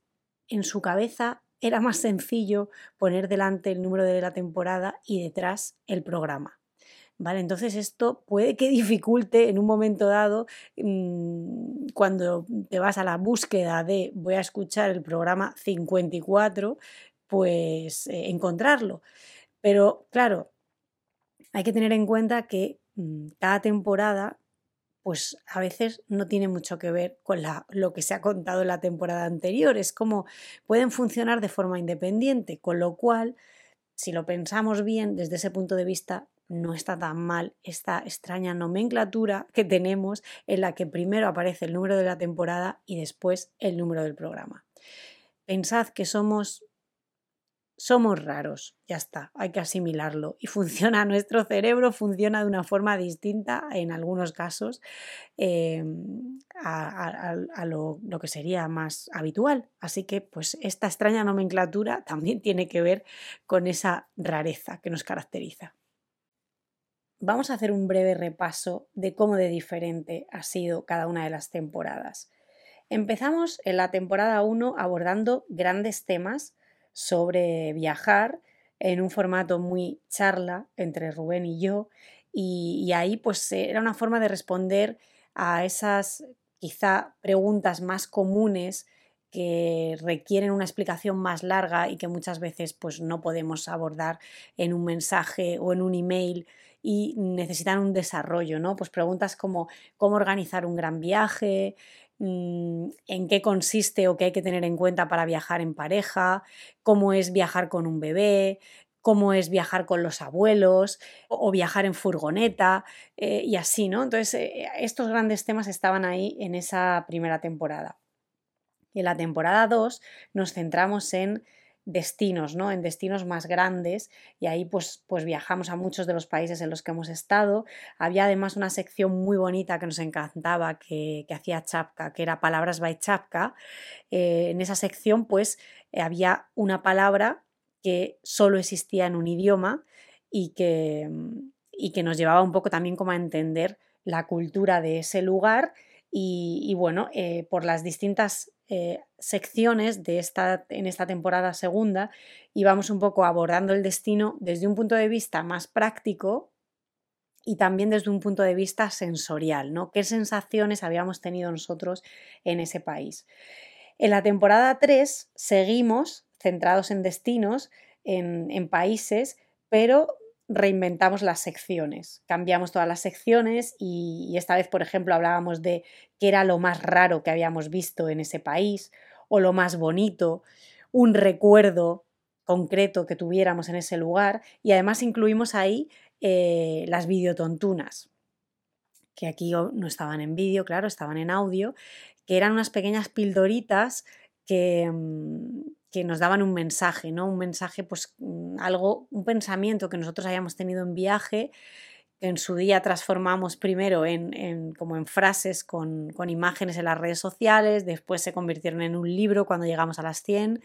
en su cabeza era más sencillo poner delante el número de la temporada y detrás el programa. ¿Vale? Entonces esto puede que dificulte en un momento dado mmm, cuando te vas a la búsqueda de voy a escuchar el programa 54, pues eh, encontrarlo. Pero claro, hay que tener en cuenta que mmm, cada temporada pues a veces no tiene mucho que ver con la, lo que se ha contado en la temporada anterior. Es como pueden funcionar de forma independiente, con lo cual, si lo pensamos bien desde ese punto de vista, no está tan mal esta extraña nomenclatura que tenemos en la que primero aparece el número de la temporada y después el número del programa. Pensad que somos somos raros, ya está, hay que asimilarlo. Y funciona, nuestro cerebro funciona de una forma distinta en algunos casos a, a, a lo, lo, que sería más habitual. Así que, pues, esta extraña nomenclatura también tiene que ver con esa rareza que nos caracteriza. Vamos a hacer un breve repaso de cómo de diferente ha sido cada una de las temporadas. Empezamos en la temporada 1 abordando grandes temas sobre viajar en un formato muy charla entre Rubén y yo y, y, ahí pues era una forma de responder a esas quizá preguntas más comunes que requieren una explicación más larga y que muchas veces pues no podemos abordar en un mensaje o en un email y necesitan un desarrollo, ¿no? Pues preguntas como cómo organizar un gran viaje, mm, en qué consiste o qué hay que tener en cuenta para viajar en pareja, cómo es viajar con un bebé, cómo es viajar con los abuelos o, viajar en furgoneta eh, y así, ¿no? Entonces, eh, estos grandes temas estaban ahí en esa primera temporada. En la temporada 2 nos centramos en destinos, ¿no? En destinos más grandes y ahí pues, pues viajamos a muchos de los países en los que hemos estado. Había además una sección muy bonita que nos encantaba que, hacía Chapka, que era Palabras by Chapka. Eh, en esa sección pues había una palabra que solo existía en un idioma y que, y que nos llevaba un poco también como a entender la cultura de ese lugar y, bueno, eh, por las distintas eh, secciones de esta, en esta temporada segunda íbamos un poco abordando el destino desde un punto de vista más práctico y también desde un punto de vista sensorial, ¿no? ¿Qué sensaciones habíamos tenido nosotros en ese país? En la temporada 3 seguimos centrados en destinos, en países, pero reinventamos las secciones, cambiamos todas las secciones y, esta vez, por ejemplo, hablábamos de qué era lo más raro que habíamos visto en ese país o lo más bonito, un recuerdo concreto que tuviéramos en ese lugar y además incluimos ahí eh, las videotontunas, que aquí no estaban en vídeo, claro, estaban en audio, que eran unas pequeñas pildoritas que, mm, que nos daban un mensaje, ¿no? Un mensaje, pues mm, algo, un pensamiento que nosotros hayamos tenido en viaje, que en su día transformamos primero en, como en frases con, imágenes en las redes sociales, después se convirtieron en un libro cuando llegamos a las 100,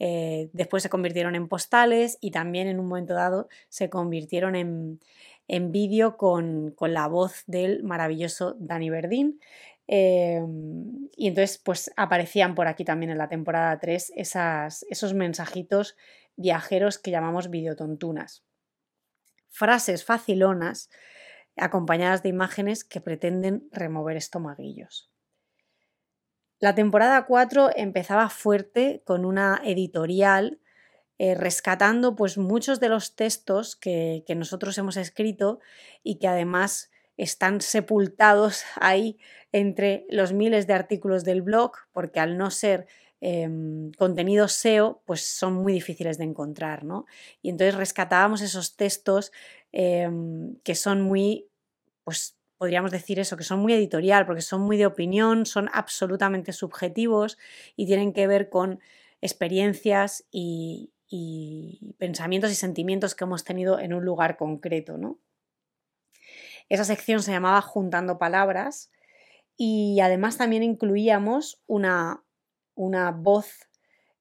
eh, después se convirtieron en postales y también en un momento dado se convirtieron en, en vídeo con, con, la voz del maravilloso Dani Verdín. Em, y entonces, pues aparecían por aquí también en la temporada 3 esas, esos mensajitos viajeros que llamamos videotontunas. Frases facilonas acompañadas de imágenes que pretenden remover estomaguillos. La temporada 4 empezaba fuerte con una editorial eh, rescatando pues muchos de los textos que nosotros hemos escrito y que además están sepultados ahí entre los miles de artículos del blog, porque al no ser em, contenidos SEO, pues son muy difíciles de encontrar, ¿no? Y entonces rescatábamos esos textos em, que son muy, pues podríamos decir eso, que son muy editorial, porque son muy de opinión, son absolutamente subjetivos y tienen que ver con experiencias y, y pensamientos y sentimientos que hemos tenido en un lugar concreto, ¿no? Esa sección se llamaba Juntando Palabras y además también incluíamos una, una voz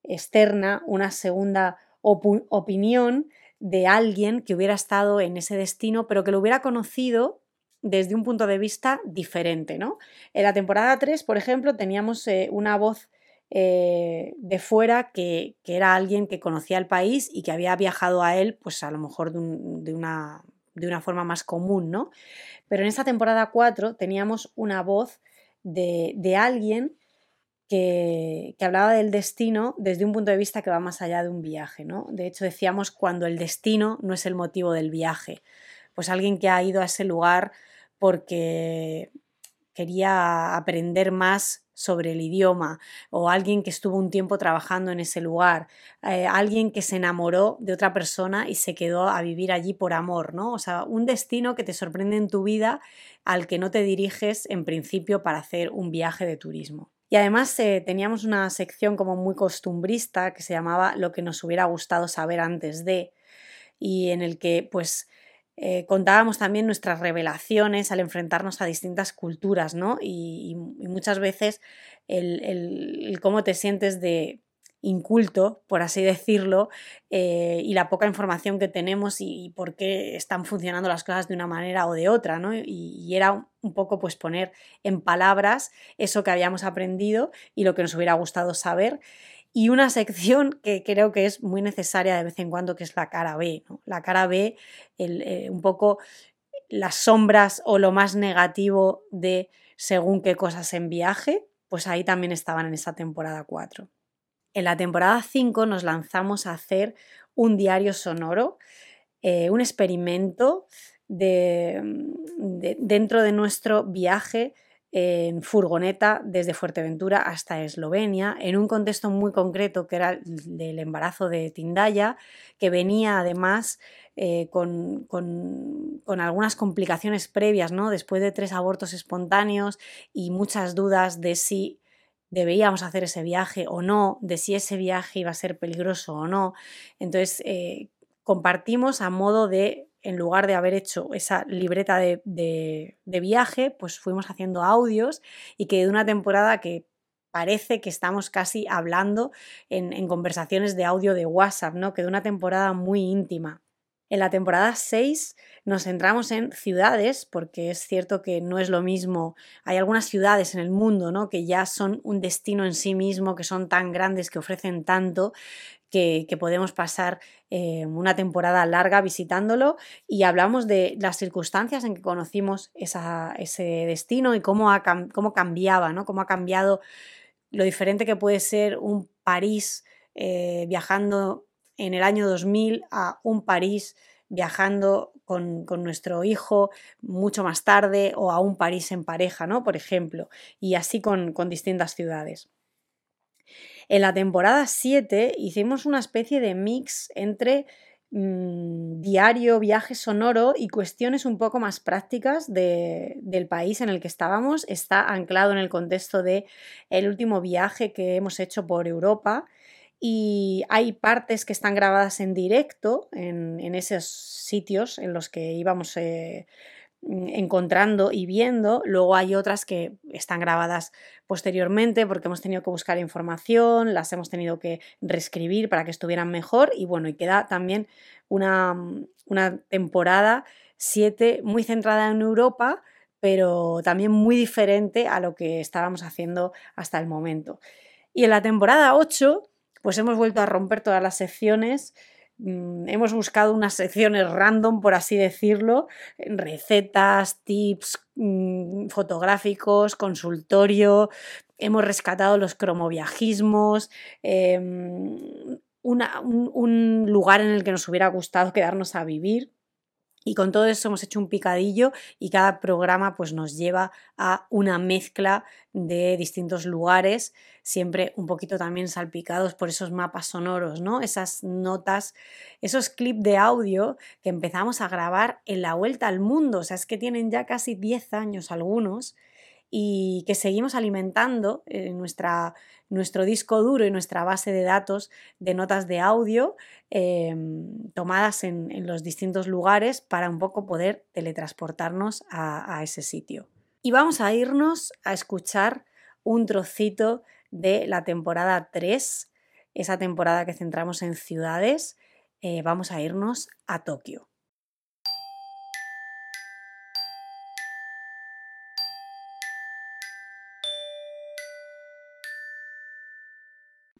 externa, una segunda opinión de alguien que hubiera estado en ese destino, pero que lo hubiera conocido desde un punto de vista diferente. ¿no? En la temporada 3, por ejemplo, teníamos eh, una voz eh, de fuera que, era alguien que conocía el país y que había viajado a él, pues a lo mejor de una de una forma más común, ¿no? Pero en esta temporada 4 teníamos una voz de, alguien que, que, hablaba del destino desde un punto de vista que va más allá de un viaje, ¿no? De hecho, decíamos cuando el destino no es el motivo del viaje. Pues alguien que ha ido a ese lugar porque quería aprender más sobre el idioma o alguien que estuvo un tiempo trabajando en ese lugar, eh, alguien que se enamoró de otra persona y se quedó a vivir allí por amor, ¿no? O sea, un destino que te sorprende en tu vida al que no te diriges en principio para hacer un viaje de turismo. Y además eh, teníamos una sección como muy costumbrista que se llamaba Lo que nos hubiera gustado saber antes de, y en el que pues eh, contábamos también nuestras revelaciones al enfrentarnos a distintas culturas, ¿no? Y, muchas veces el, cómo te sientes de inculto, por así decirlo, eh, y la poca información que tenemos y, por qué están funcionando las cosas de una manera o de otra, ¿no? Y, era un poco pues poner en palabras eso que habíamos aprendido y lo que nos hubiera gustado saber y una sección que creo que es muy necesaria de vez en cuando, que es la cara B. La cara B, eh, un poco las sombras o lo más negativo de según qué cosas en viaje, pues ahí también estaban en esa temporada 4. En la temporada 5 nos lanzamos a hacer un diario sonoro, eh, un experimento de, dentro de nuestro viaje en furgoneta desde Fuerteventura hasta Eslovenia, en un contexto muy concreto que era el del embarazo de Tindaya, que venía además eh, con, con, con, algunas complicaciones previas, ¿no? después de tres abortos espontáneos y muchas dudas de si debíamos hacer ese viaje o no, de si ese viaje iba a ser peligroso o no. Entonces, eh, compartimos a modo de, en lugar de haber hecho esa libreta de, de, viaje, pues fuimos haciendo audios y que de una temporada que parece que estamos casi hablando en, en conversaciones de audio de WhatsApp, ¿no? Que de una temporada muy íntima. En la temporada 6 nos centramos en ciudades, porque es cierto que no es lo mismo. Hay algunas ciudades en el mundo ¿no? que ya son un destino en sí mismo, que son tan grandes, que ofrecen tanto, que, podemos pasar eh, una temporada larga visitándolo y hablamos de las circunstancias en que conocimos ese destino y cómo, ha, cómo cambiaba, ¿no? cómo ha cambiado lo diferente que puede ser un París eh, viajando en el año 2000 a un París viajando con, con, nuestro hijo mucho más tarde o a un París en pareja, ¿no? Por ejemplo, y así con, con distintas ciudades. En la temporada 7 hicimos una especie de mix entre mmm, diario, viaje sonoro y cuestiones un poco más prácticas de, del país en el que estábamos. Está anclado en el contexto de el último viaje que hemos hecho por Europa y hay partes que están grabadas en directo en, en esos sitios en los que íbamos eh, encontrando y viendo. Luego hay otras que están grabadas posteriormente porque hemos tenido que buscar información, las hemos tenido que reescribir para que estuvieran mejor y bueno, y queda también una, una temporada 7 muy centrada en Europa pero también muy diferente a lo que estábamos haciendo hasta el momento. Y en la temporada 8 pues hemos vuelto a romper todas las secciones. Mm, hemos buscado unas secciones random, por así decirlo, recetas, tips mm, fotográficos, consultorio, hemos rescatado los cromoviajismos, un, un lugar en el que nos hubiera gustado quedarnos a vivir. Y con todo eso hemos hecho un picadillo y cada programa pues nos lleva a una mezcla de distintos lugares, siempre un poquito también salpicados por esos mapas sonoros, ¿no? Esas notas, esos clips de audio que empezamos a grabar en la vuelta al mundo, o sea, es que tienen ya casi 10 años algunos y que seguimos alimentando en eh, nuestra, nuestro disco duro y nuestra base de datos de notas de audio eh, tomadas en, los distintos lugares para un poco poder teletransportarnos a, a ese sitio. Y vamos a irnos a escuchar un trocito de la temporada 3, esa temporada que centramos en ciudades. Eh, vamos a irnos a Tokio.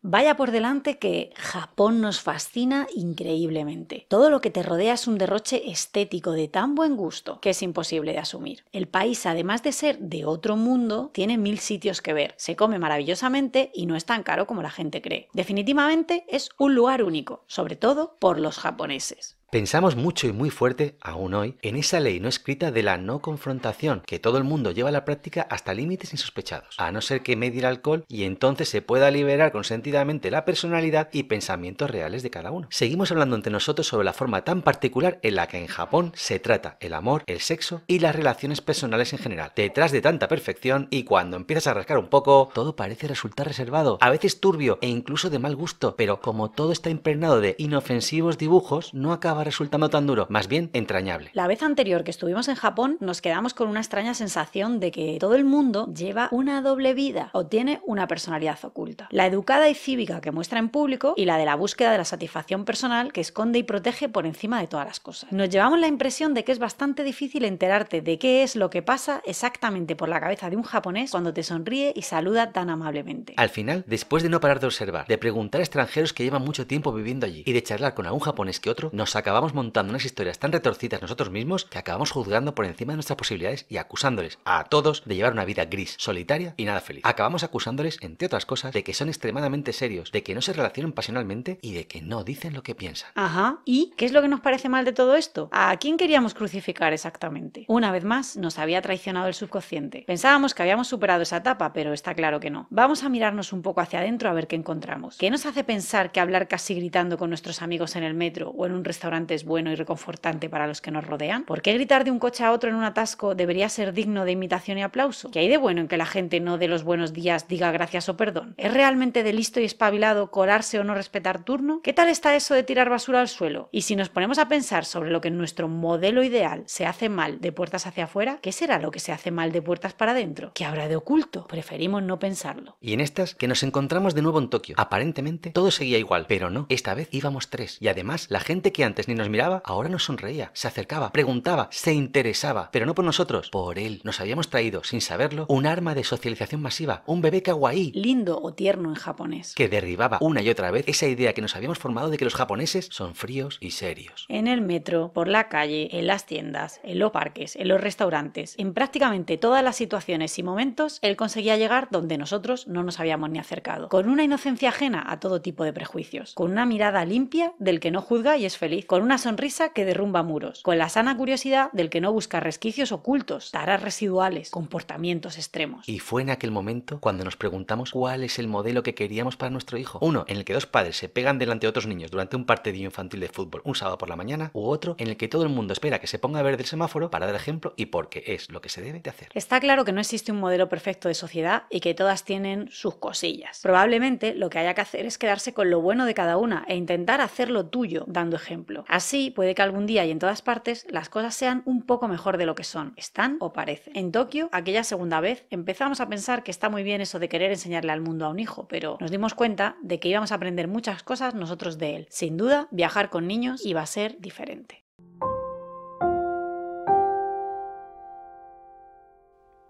Vaya por delante que Japón nos fascina increíblemente. Todo lo que te rodea es un derroche estético de tan buen gusto que es imposible de asumir. El país, además de ser de otro mundo, tiene mil sitios que ver, se come maravillosamente y no es tan caro como la gente cree. Definitivamente es un lugar único, sobre todo por los japoneses. Pensamos mucho y muy fuerte, aún hoy, en esa ley no escrita de la no confrontación, que todo el mundo lleva a la práctica hasta límites insospechados, a no ser que medie el alcohol y entonces se pueda liberar consentidamente la personalidad y pensamientos reales de cada uno. Seguimos hablando entre nosotros sobre la forma tan particular en la que en Japón se trata el amor, el sexo y las relaciones personales en general. Detrás de tanta perfección y cuando empiezas a rascar un poco, todo parece resultar reservado, a veces turbio e incluso de mal gusto, pero como todo está impregnado de inofensivos dibujos, no acaba resultando tan duro, más bien entrañable. La vez anterior que estuvimos en Japón nos quedamos con una extraña sensación de que todo el mundo lleva una doble vida o tiene una personalidad oculta. La educada y cívica que muestra en público y la de la búsqueda de la satisfacción personal que esconde y protege por encima de todas las cosas. Nos llevamos la impresión de que es bastante difícil enterarte de qué es lo que pasa exactamente por la cabeza de un japonés cuando te sonríe y saluda tan amablemente. Al final, después de no parar de observar, de preguntar a extranjeros que llevan mucho tiempo viviendo allí y de charlar con algún japonés que otro, nos saca acabamos montando unas historias tan retorcidas nosotros mismos que acabamos juzgando por encima de nuestras posibilidades y acusándoles a todos de llevar una vida gris, solitaria y nada feliz. Acabamos acusándoles, entre otras cosas, de que son extremadamente serios, de que no se relacionan pasionalmente y de que no dicen lo que piensan. Ajá. ¿Y qué es lo que nos parece mal de todo esto? ¿A quién queríamos crucificar exactamente? Una vez más, nos había traicionado el subconsciente. Pensábamos que habíamos superado esa etapa, pero está claro que no. Vamos a mirarnos un poco hacia adentro a ver qué encontramos. ¿Qué nos hace pensar que hablar casi gritando con nuestros amigos en el metro o en un restaurante es bueno y reconfortante para los que nos rodean? ¿Por qué gritar de un coche a otro en un atasco debería ser digno de imitación y aplauso? ¿Qué hay de bueno en que la gente no de los buenos días diga gracias o perdón? ¿Es realmente de listo y espabilado colarse o no respetar turno? ¿Qué tal está eso de tirar basura al suelo? Y si nos ponemos a pensar sobre lo que en nuestro modelo ideal se hace mal de puertas hacia afuera, ¿qué será lo que se hace mal de puertas para adentro? ¿Qué habrá de oculto? Preferimos no pensarlo. Y en estas que nos encontramos de nuevo en Tokio. Aparentemente todo seguía igual, pero no. Esta vez íbamos tres. Y además, la gente que antes ni nos miraba, ahora nos sonreía, se acercaba, preguntaba, se interesaba. Pero no por nosotros, por él. Nos habíamos traído, sin saberlo, un arma de socialización masiva, un bebé kawaii. Lindo o tierno en japonés. Que derribaba una y otra vez esa idea que nos habíamos formado de que los japoneses son fríos y serios. En el metro, por la calle, en las tiendas, en los parques, en los restaurantes, en prácticamente todas las situaciones y momentos, él conseguía llegar donde nosotros no nos habíamos ni acercado. Con una inocencia ajena a todo tipo de prejuicios. Con una mirada limpia del que no juzga y es feliz. Con una sonrisa que derrumba muros. Con la sana curiosidad del que no busca resquicios ocultos, taras residuales, comportamientos extremos. Y fue en aquel momento cuando nos preguntamos cuál es el modelo que queríamos para nuestro hijo. Uno en el que dos padres se pegan delante de otros niños durante un partido infantil de fútbol un sábado por la mañana, u otro en el que todo el mundo espera que se ponga a ver del semáforo para dar ejemplo y porque es lo que se debe de hacer. Está claro que no existe un modelo perfecto de sociedad y que todas tienen sus cosillas. Probablemente lo que haya que hacer es quedarse con lo bueno de cada una e intentar hacerlo tuyo, dando ejemplo. Así puede que algún día y en todas partes las cosas sean un poco mejor de lo que son, están o parecen. En Tokio, aquella segunda vez, empezamos a pensar que está muy bien eso de querer enseñarle al mundo a un hijo, pero nos dimos cuenta de que íbamos a aprender muchas cosas nosotros de él. Sin duda, viajar con niños iba a ser diferente.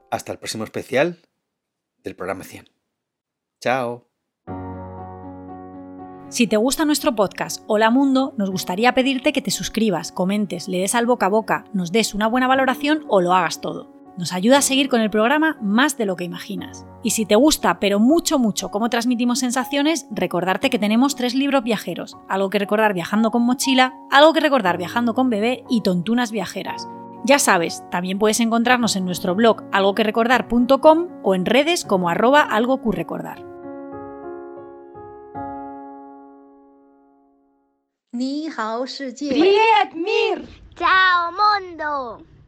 Hasta el próximo especial del programa 100. Chao. Si te gusta nuestro podcast Hola Mundo, nos gustaría pedirte que te suscribas, comentes, le des al boca a boca, nos des una buena valoración o lo hagas todo. Nos ayuda a seguir con el programa más de lo que imaginas. Y si te gusta, pero mucho, mucho, cómo transmitimos sensaciones, recordarte que tenemos tres libros viajeros. Algo que recordar viajando con mochila, algo que recordar viajando con bebé y tontunas viajeras. Ya sabes, también puedes encontrarnos en nuestro blog algoquerecordar.com o en redes como arroba algocurrecordar. 你好，世界。 Привет, мир! Ciao, mondo.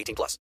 18 plus.